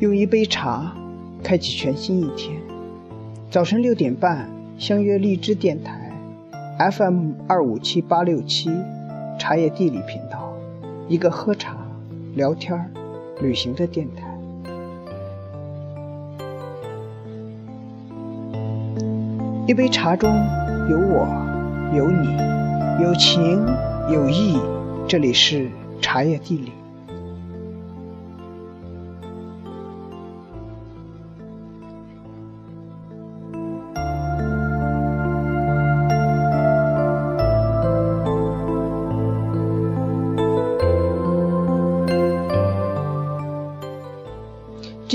用一杯茶开启全新一天。早晨六点半，相约荔枝电台 FM 二五七八六七茶叶地理频道，一个喝茶、聊天、旅行的电台。一杯茶中有我，有你，有情有义。这里是茶叶地理。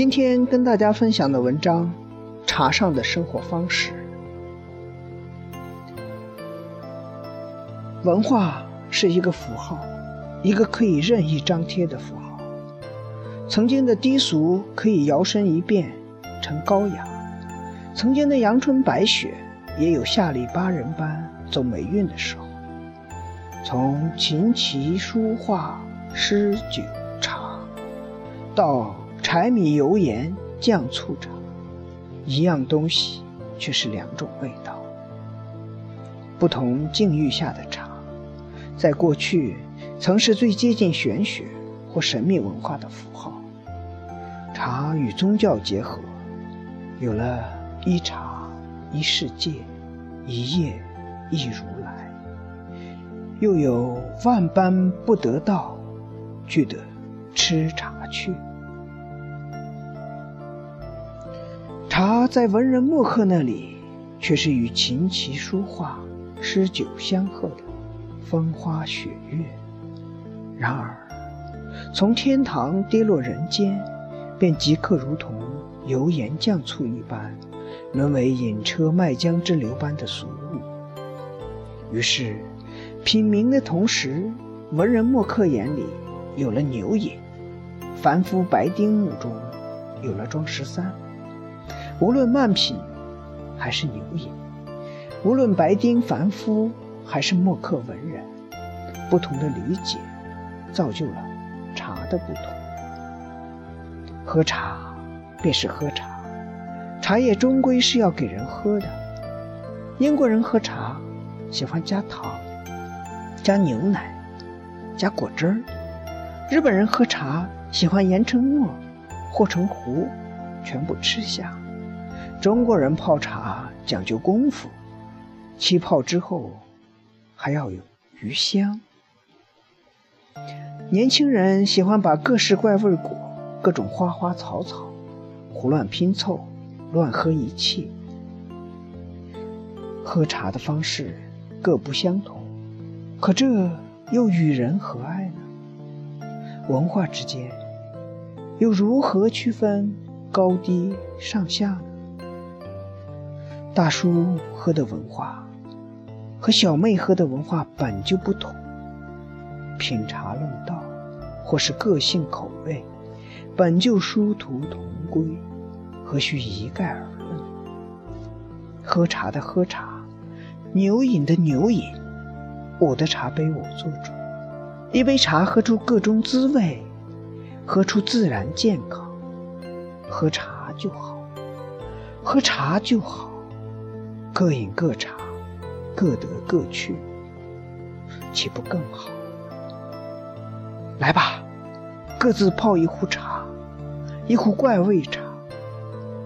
今天跟大家分享的文章：茶上的生活方式。文化是一个符号，一个可以任意张贴的符号。曾经的低俗可以摇身一变成高雅，曾经的阳春白雪也有下里巴人般走霉运的时候。从琴棋书画诗酒茶，到柴米油盐酱醋茶，一样东西却是两种味道。不同境遇下的茶，在过去曾是最接近玄学或神秘文化的符号。茶与宗教结合，有了一茶一世界，一叶一如来。又有万般不得道，俱得吃茶去。茶在文人墨客那里，却是与琴棋书画、诗酒相和的风花雪月。然而，从天堂跌落人间，便即刻如同油盐酱醋一般，沦为饮车卖浆之流般的俗物。于是，品茗的同时，文人墨客眼里有了牛饮，凡夫白丁目中有了庄十三。无论慢品还是牛饮，无论白丁凡夫还是墨客文人，不同的理解造就了茶的不同。喝茶便是喝茶，茶叶终归是要给人喝的。英国人喝茶喜欢加糖、加牛奶、加果汁儿；日本人喝茶喜欢研成沫、和成糊，全部吃下。中国人泡茶讲究功夫，沏泡之后还要有余香。年轻人喜欢把各式怪味果、各种花花草草胡乱拼凑，乱喝一气。喝茶的方式各不相同，可这又与人何爱呢？文化之间又如何区分高低上下呢？大叔喝的文化和小妹喝的文化本就不同，品茶论道或是个性口味，本就殊途同归，何须一概而论？喝茶的喝茶，牛饮的牛饮，我的茶杯我做主，一杯茶喝出各种滋味，喝出自然健康，喝茶就好，喝茶就好。各饮各茶，各得各去，岂不更好？来吧，各自泡一壶茶，一壶怪味茶，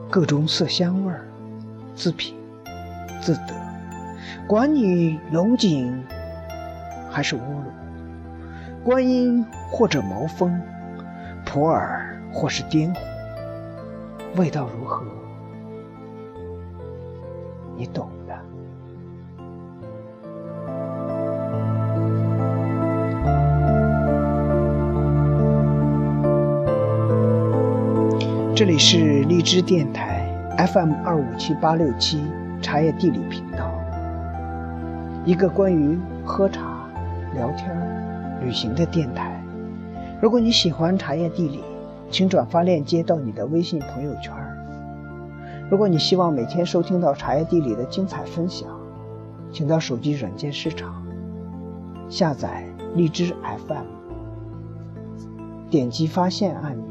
各种色香味儿，自品自得。管你龙井还是乌龙，观音或者毛峰，普洱或是滇红，味道如何？你懂的。这里是荔枝电台 FM 二五七八六七茶叶地理频道，一个关于喝茶、聊天、旅行的电台。如果你喜欢茶叶地理，请转发链接到你的微信朋友圈。如果你希望每天收听到茶叶地理的精彩分享，请到手机软件市场下载荔枝 FM，点击发现按钮，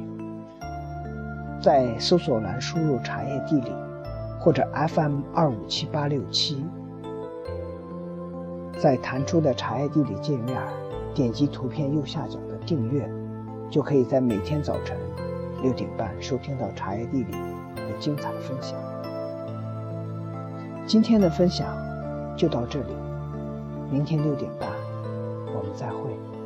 在搜索栏输入“茶叶地理”或者 FM 二五七八六七，在弹出的茶叶地理界面，点击图片右下角的订阅，就可以在每天早晨六点半收听到茶叶地理精彩分享。今天的分享就到这里，明天六点半我们再会。